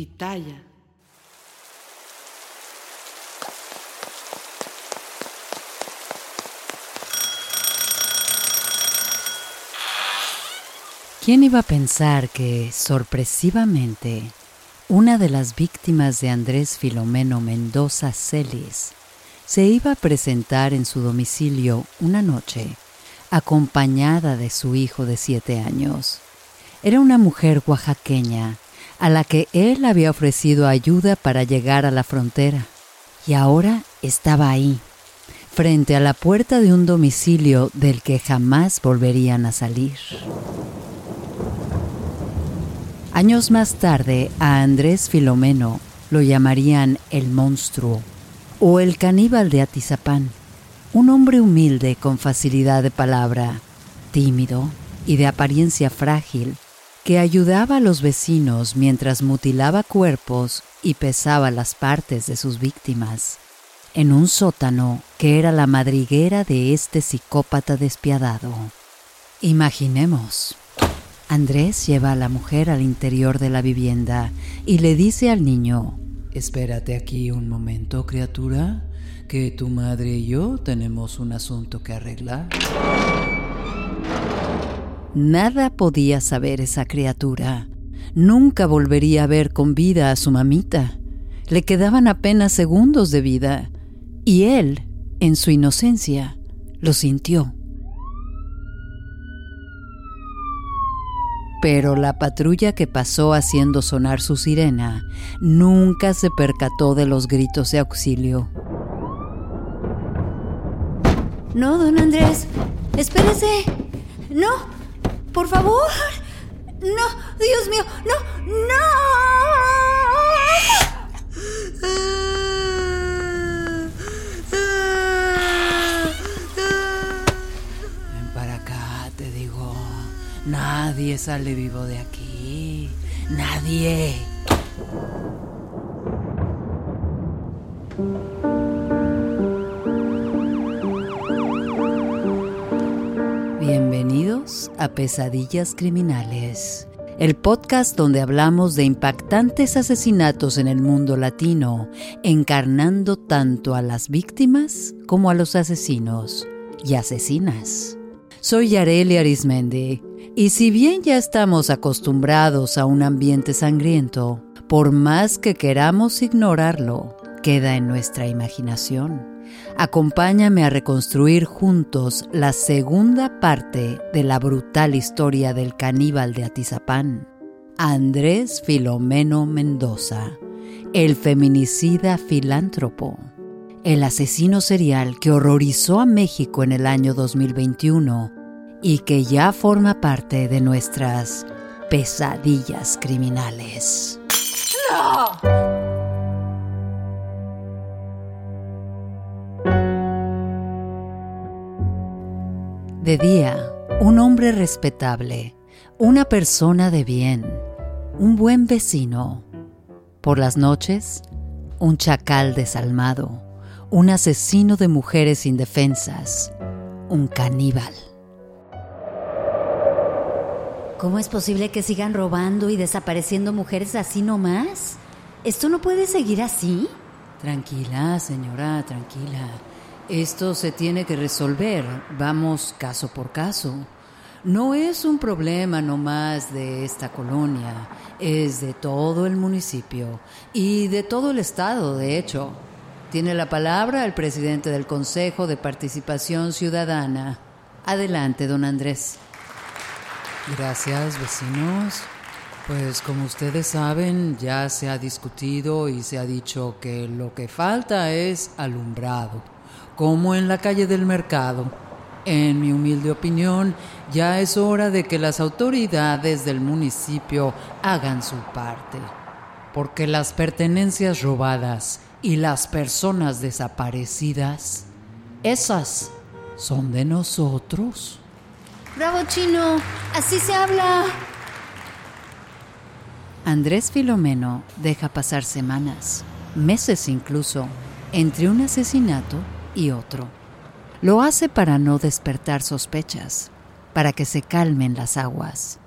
Pitaya. ¿Quién iba a pensar que, sorpresivamente, una de las víctimas de Andrés Filomeno Mendoza Celis se iba a presentar en su domicilio una noche, acompañada de su hijo de siete años? Era una mujer oaxaqueña a la que él había ofrecido ayuda para llegar a la frontera. Y ahora estaba ahí, frente a la puerta de un domicilio del que jamás volverían a salir. Años más tarde, a Andrés Filomeno lo llamarían el monstruo o el caníbal de Atizapán, un hombre humilde con facilidad de palabra, tímido y de apariencia frágil, que ayudaba a los vecinos mientras mutilaba cuerpos y pesaba las partes de sus víctimas, en un sótano que era la madriguera de este psicópata despiadado. Imaginemos. Andrés lleva a la mujer al interior de la vivienda y le dice al niño, Espérate aquí un momento, criatura, que tu madre y yo tenemos un asunto que arreglar. Nada podía saber esa criatura. Nunca volvería a ver con vida a su mamita. Le quedaban apenas segundos de vida. Y él, en su inocencia, lo sintió. Pero la patrulla que pasó haciendo sonar su sirena nunca se percató de los gritos de auxilio. No, don Andrés, espérese. No, por favor. No, Dios mío, no, no. Ven para acá, te digo. Nadie sale vivo de aquí. Nadie. A Pesadillas Criminales, el podcast donde hablamos de impactantes asesinatos en el mundo latino, encarnando tanto a las víctimas como a los asesinos y asesinas. Soy Yareli Arismendi, y si bien ya estamos acostumbrados a un ambiente sangriento, por más que queramos ignorarlo, queda en nuestra imaginación. Acompáñame a reconstruir juntos la segunda parte de la brutal historia del caníbal de Atizapán, Andrés Filomeno Mendoza, el feminicida filántropo, el asesino serial que horrorizó a México en el año 2021 y que ya forma parte de nuestras pesadillas criminales. De día, un hombre respetable, una persona de bien, un buen vecino. Por las noches, un chacal desalmado, un asesino de mujeres indefensas, un caníbal. ¿Cómo es posible que sigan robando y desapareciendo mujeres así nomás? ¿Esto no puede seguir así? Tranquila, señora, tranquila. Esto se tiene que resolver. Vamos caso por caso. no es un problema nomás de esta colonia, es de todo el municipio y de todo el estado, de hecho. Tiene la palabra el presidente del Consejo de Participación Ciudadana. Adelante, don Andrés. Gracias, vecinos. Pues como ustedes saben, ya se ha discutido y se ha dicho que lo que falta es alumbrado, como en la calle del mercado. En mi humilde opinión, ya es hora de que las autoridades del municipio hagan su parte, porque las pertenencias robadas y las personas desaparecidas, esas son de nosotros. Bravo, chino. Así se habla. Andrés Filomeno deja pasar semanas, meses incluso, entre un asesinato y otro. Lo hace para no despertar sospechas, para que se calmen las aguas.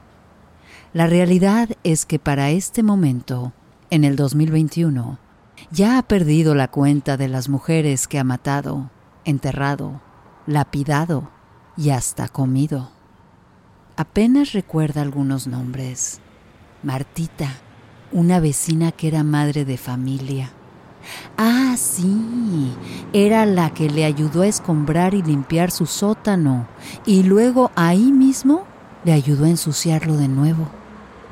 La realidad es que para este momento, en el 2021, ya ha perdido la cuenta de las mujeres que ha matado, enterrado, lapidado y hasta comido. Apenas recuerda algunos nombres Martita, una vecina que era madre de familia. Ah, sí, era la que le ayudó a escombrar y limpiar su sótano y luego ahí mismo le ayudó a ensuciarlo de nuevo.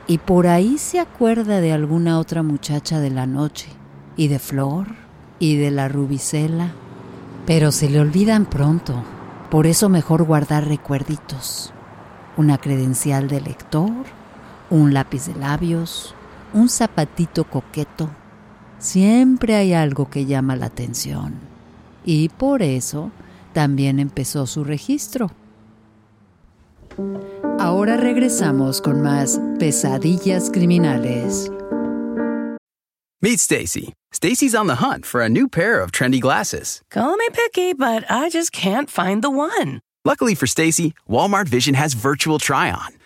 Y por ahí se acuerda de alguna otra muchacha de la noche, y de Flor, y de la Rubicela, pero se le olvidan pronto, por eso mejor guardar recuerditos. Una credencial de lector, un lápiz de labios, un zapatito coqueto. Siempre hay algo que llama la atención. Y por eso también empezó su registro. Ahora regresamos con más pesadillas criminales. Meet Stacy. Stacy's on the hunt for a new pair of trendy glasses. Call me picky, but I just can't find the one. Luckily for Stacy, Walmart Vision has virtual try on.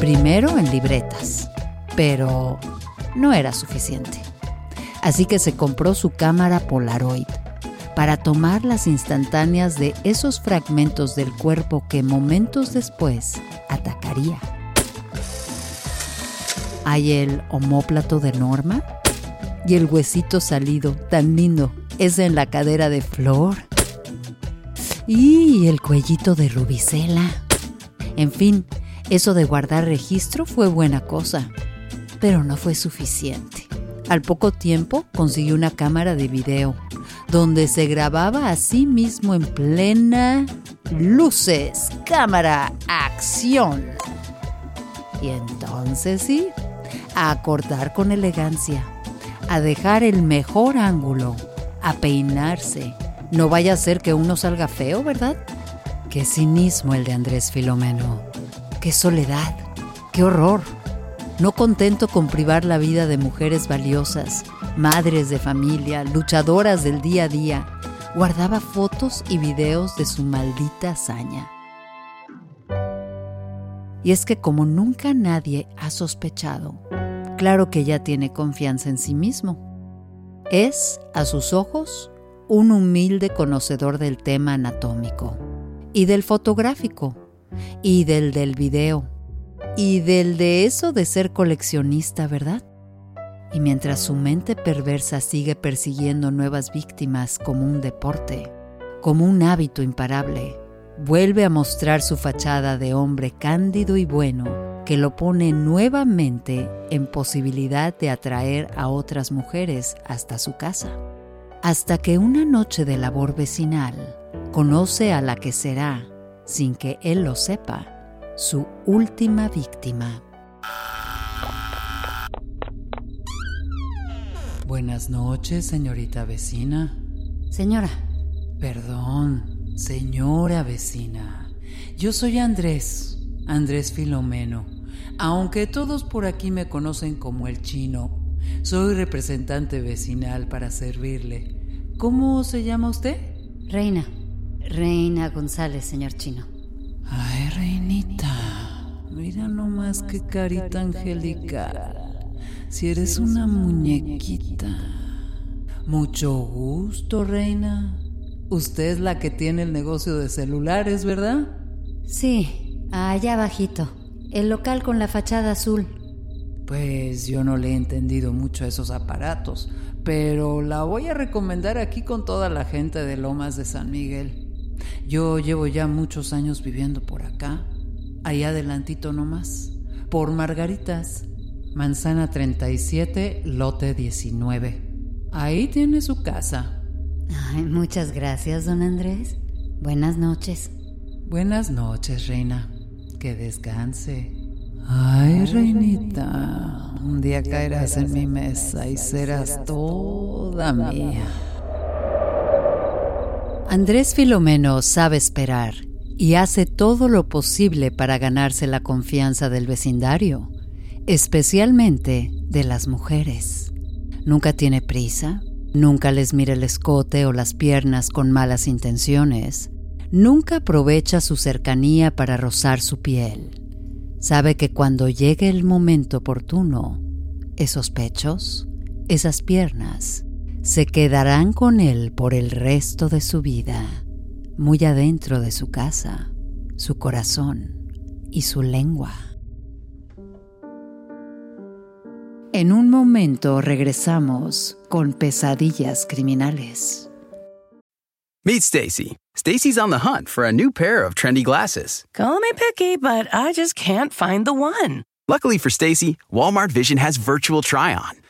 Primero en libretas, pero no era suficiente. Así que se compró su cámara Polaroid para tomar las instantáneas de esos fragmentos del cuerpo que momentos después atacaría. Hay el homóplato de Norma y el huesito salido tan lindo, ese en la cadera de Flor. Y el cuellito de Rubicela. En fin, eso de guardar registro fue buena cosa, pero no fue suficiente. Al poco tiempo consiguió una cámara de video, donde se grababa a sí mismo en plena luces, cámara, acción. Y entonces sí, a cortar con elegancia, a dejar el mejor ángulo, a peinarse. No vaya a ser que uno salga feo, ¿verdad? Qué cinismo el de Andrés Filomeno. Qué soledad. Qué horror. No contento con privar la vida de mujeres valiosas, madres de familia, luchadoras del día a día, guardaba fotos y videos de su maldita hazaña. Y es que como nunca nadie ha sospechado, claro que ya tiene confianza en sí mismo. Es, a sus ojos, un humilde conocedor del tema anatómico y del fotográfico y del del video y del de eso de ser coleccionista, ¿verdad? Y mientras su mente perversa sigue persiguiendo nuevas víctimas como un deporte, como un hábito imparable, vuelve a mostrar su fachada de hombre cándido y bueno que lo pone nuevamente en posibilidad de atraer a otras mujeres hasta su casa. Hasta que una noche de labor vecinal conoce a la que será, sin que él lo sepa, su última víctima. Buenas noches, señorita vecina. Señora, Perdón, señora vecina. Yo soy Andrés, Andrés Filomeno. Aunque todos por aquí me conocen como el chino, soy representante vecinal para servirle. ¿Cómo se llama usted? Reina. Reina González, señor chino. Ay, reinita. Mira nomás qué carita angelical. Si eres una muñequita. Mucho gusto, reina. Usted es la que tiene el negocio de celulares, ¿verdad? Sí, allá abajito. El local con la fachada azul. Pues yo no le he entendido mucho a esos aparatos, pero la voy a recomendar aquí con toda la gente de Lomas de San Miguel. Yo llevo ya muchos años viviendo por acá, ahí adelantito nomás, por Margaritas, Manzana 37, lote 19. Ahí tiene su casa. Ay, muchas gracias, don Andrés. Buenas noches. Buenas noches, reina. Que descanse. Ay, reinita, un día caerás en mi mesa y serás toda mía. Andrés Filomeno sabe esperar y hace todo lo posible para ganarse la confianza del vecindario, especialmente de las mujeres. Nunca tiene prisa, nunca les mira el escote o las piernas con malas intenciones, nunca aprovecha su cercanía para rozar su piel. Sabe que cuando llegue el momento oportuno, esos pechos, esas piernas, se quedarán con él por el resto de su vida, muy adentro de su casa, su corazón y su lengua. En un momento regresamos con pesadillas criminales. Meet Stacy. Stacy's on the hunt for a new pair of trendy glasses. Call me picky, but I just can't find the one. Luckily for Stacy, Walmart Vision has virtual try on.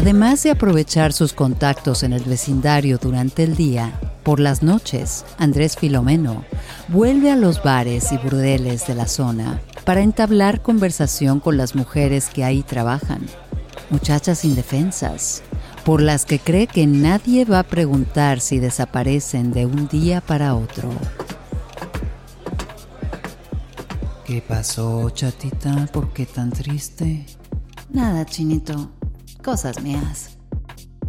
Además de aprovechar sus contactos en el vecindario durante el día, por las noches, Andrés Filomeno vuelve a los bares y burdeles de la zona para entablar conversación con las mujeres que ahí trabajan, muchachas indefensas, por las que cree que nadie va a preguntar si desaparecen de un día para otro. ¿Qué pasó, chatita? ¿Por qué tan triste? Nada, chinito. Cosas mías.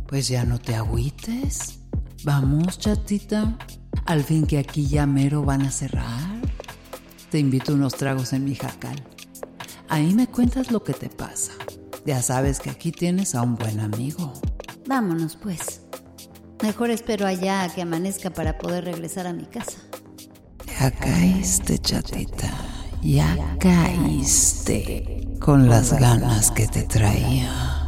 Pues ya no te agüites. Vamos, chatita. Al fin que aquí ya mero van a cerrar. Te invito unos tragos en mi jacal. Ahí me cuentas lo que te pasa. Ya sabes que aquí tienes a un buen amigo. Vámonos, pues. Mejor espero allá a que amanezca para poder regresar a mi casa. Ya caíste, chatita. Ya caíste con las ganas que te traía.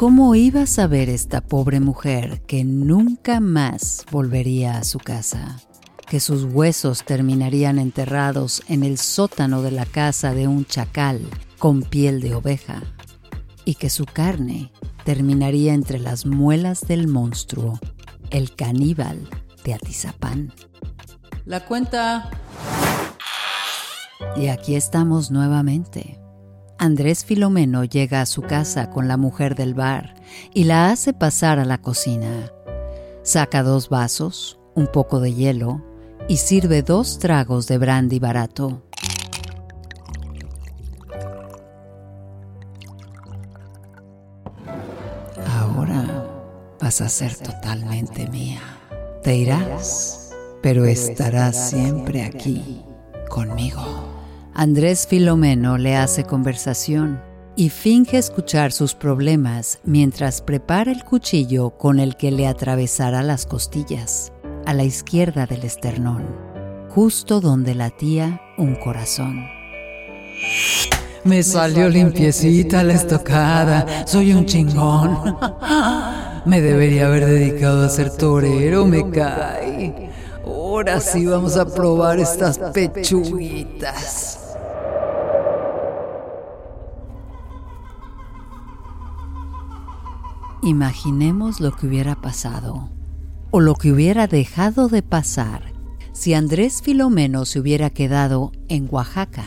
¿Cómo iba a saber esta pobre mujer que nunca más volvería a su casa? Que sus huesos terminarían enterrados en el sótano de la casa de un chacal con piel de oveja y que su carne terminaría entre las muelas del monstruo, el caníbal de Atizapán. La cuenta. Y aquí estamos nuevamente. Andrés Filomeno llega a su casa con la mujer del bar y la hace pasar a la cocina. Saca dos vasos, un poco de hielo y sirve dos tragos de brandy barato. Ahora vas a ser totalmente mía. Te irás, pero estarás siempre aquí, conmigo. Andrés Filomeno le hace conversación y finge escuchar sus problemas mientras prepara el cuchillo con el que le atravesará las costillas, a la izquierda del esternón, justo donde latía un corazón. Me salió limpiecita la estocada, soy un chingón. Me debería haber dedicado a ser torero, me cae. Ahora sí vamos a probar estas pechuguitas. Imaginemos lo que hubiera pasado, o lo que hubiera dejado de pasar, si Andrés Filomeno se hubiera quedado en Oaxaca,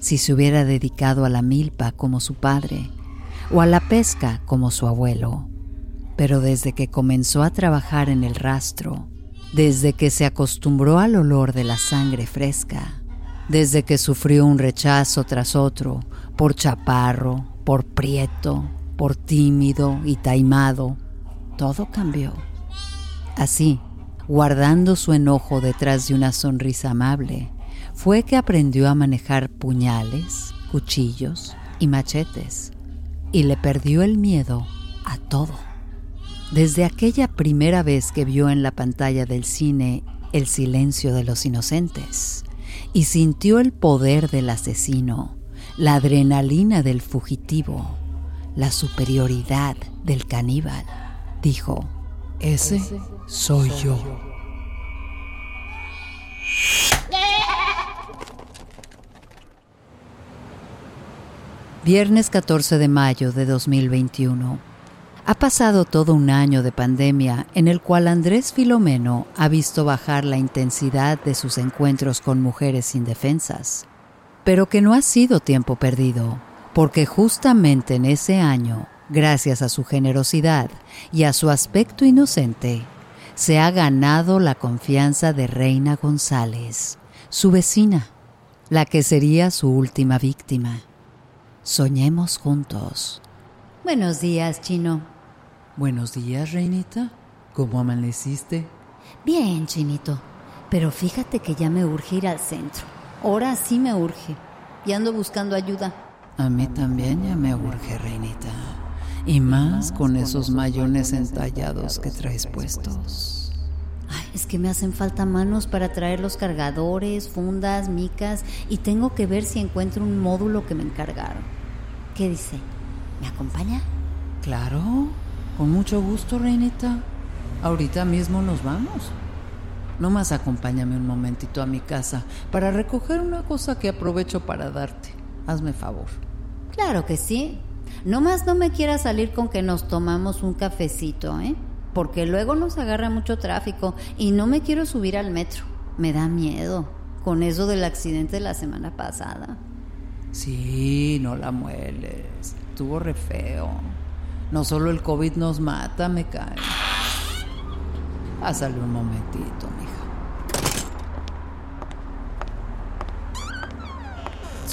si se hubiera dedicado a la milpa como su padre, o a la pesca como su abuelo. Pero desde que comenzó a trabajar en el rastro, desde que se acostumbró al olor de la sangre fresca, desde que sufrió un rechazo tras otro por chaparro, por prieto, por tímido y taimado, todo cambió. Así, guardando su enojo detrás de una sonrisa amable, fue que aprendió a manejar puñales, cuchillos y machetes, y le perdió el miedo a todo. Desde aquella primera vez que vio en la pantalla del cine El silencio de los inocentes y sintió el poder del asesino, la adrenalina del fugitivo, la superioridad del caníbal, dijo, ese soy yo. Viernes 14 de mayo de 2021. Ha pasado todo un año de pandemia en el cual Andrés Filomeno ha visto bajar la intensidad de sus encuentros con mujeres indefensas, pero que no ha sido tiempo perdido, porque justamente en ese año, gracias a su generosidad y a su aspecto inocente, se ha ganado la confianza de Reina González, su vecina, la que sería su última víctima. Soñemos juntos. Buenos días, Chino. Buenos días, reinita. ¿Cómo amaneciste? Bien, chinito. Pero fíjate que ya me urge ir al centro. Ahora sí me urge. Y ando buscando ayuda. A mí también ya me urge, reinita. Y más con esos mayones entallados que traes puestos. Ay, es que me hacen falta manos para traer los cargadores, fundas, micas y tengo que ver si encuentro un módulo que me encargaron. ¿Qué dice? ¿Me acompaña? Claro. Con mucho gusto, reinita. Ahorita mismo nos vamos. Nomás acompáñame un momentito a mi casa para recoger una cosa que aprovecho para darte. Hazme favor. Claro que sí. Nomás no me quieras salir con que nos tomamos un cafecito, ¿eh? Porque luego nos agarra mucho tráfico y no me quiero subir al metro. Me da miedo con eso del accidente de la semana pasada. Sí, no la mueles. Estuvo re feo. No solo el COVID nos mata, me cae. Pásale un momentito, mija.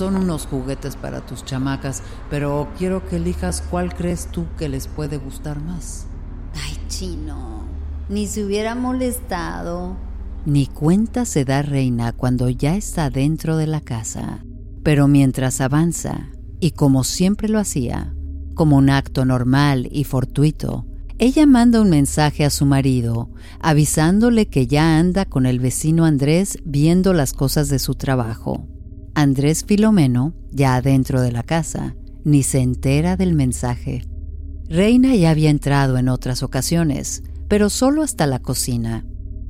Son unos juguetes para tus chamacas, pero quiero que elijas cuál crees tú que les puede gustar más. Ay, chino, ni se hubiera molestado. Ni cuenta se da Reina cuando ya está dentro de la casa, pero mientras avanza, y como siempre lo hacía, como un acto normal y fortuito, ella manda un mensaje a su marido avisándole que ya anda con el vecino Andrés viendo las cosas de su trabajo. Andrés Filomeno, ya adentro de la casa, ni se entera del mensaje. Reina ya había entrado en otras ocasiones, pero solo hasta la cocina,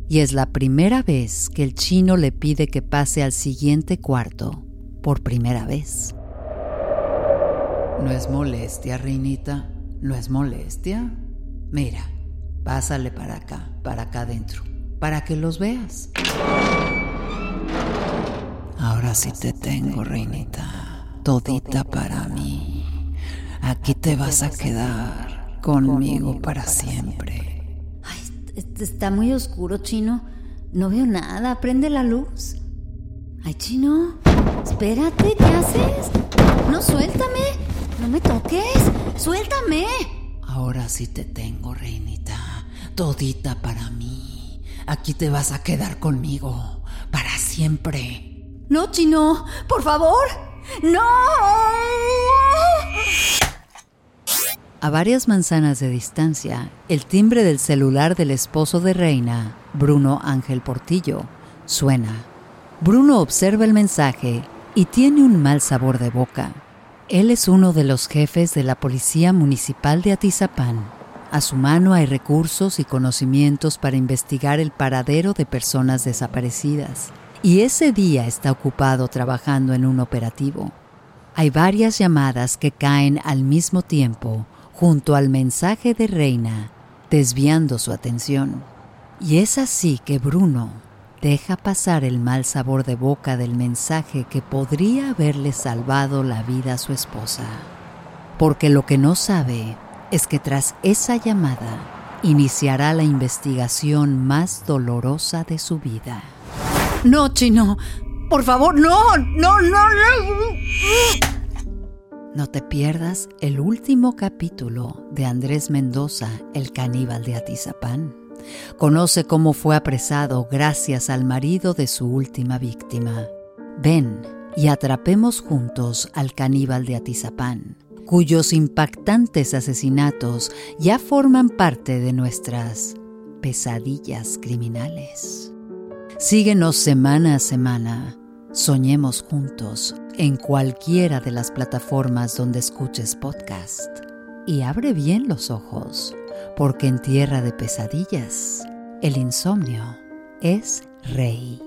y es la primera vez que el chino le pide que pase al siguiente cuarto, por primera vez. No es molestia, Reinita. No es molestia. Mira, pásale para acá, para acá adentro, para que los veas. Ahora sí te tengo, Reinita. Todita para mí. Aquí te vas a quedar. conmigo para siempre. Ay, est- está muy oscuro, chino. No veo nada. Prende la luz. Ay, chino. Espérate, ¿qué haces? No, suéltame. No me toques. Suéltame. Ahora sí te tengo, reinita. Todita para mí. Aquí te vas a quedar conmigo. Para siempre. No, chino. Por favor. No. A varias manzanas de distancia, el timbre del celular del esposo de Reina, Bruno Ángel Portillo, suena. Bruno observa el mensaje y tiene un mal sabor de boca. Él es uno de los jefes de la Policía Municipal de Atizapán. A su mano hay recursos y conocimientos para investigar el paradero de personas desaparecidas. Y ese día está ocupado trabajando en un operativo. Hay varias llamadas que caen al mismo tiempo junto al mensaje de Reina, desviando su atención. Y es así que Bruno deja pasar el mal sabor de boca del mensaje que podría haberle salvado la vida a su esposa. Porque lo que no sabe es que tras esa llamada iniciará la investigación más dolorosa de su vida. No, chino. Por favor, no, no, no, no. No te pierdas el último capítulo de Andrés Mendoza, el caníbal de Atizapán. Conoce cómo fue apresado gracias al marido de su última víctima. Ven y atrapemos juntos al caníbal de Atizapán, cuyos impactantes asesinatos ya forman parte de nuestras pesadillas criminales. Síguenos semana a semana. Soñemos juntos en cualquiera de las plataformas donde escuches podcast. Y abre bien los ojos, porque en tierra de pesadillas, el insomnio es rey.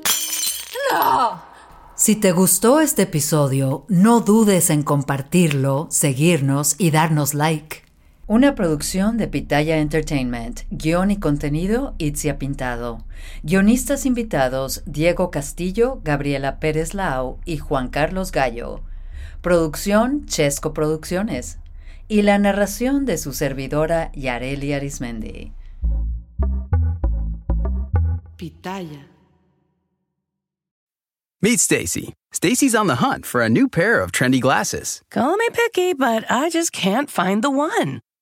Si te gustó este episodio, no dudes en compartirlo, seguirnos y darnos like. Una producción de Pitaya Entertainment. Guión y contenido, Itzia Pintado. Guionistas invitados, Diego Castillo, Gabriela Pérez Lau y Juan Carlos Gallo. Producción, Chesco Producciones. Y la narración de su servidora, Yareli Arismendi. Pitaya. Meet Stacy. Stacy's on the hunt for a new pair of trendy glasses. Call me picky, but I just can't find the one.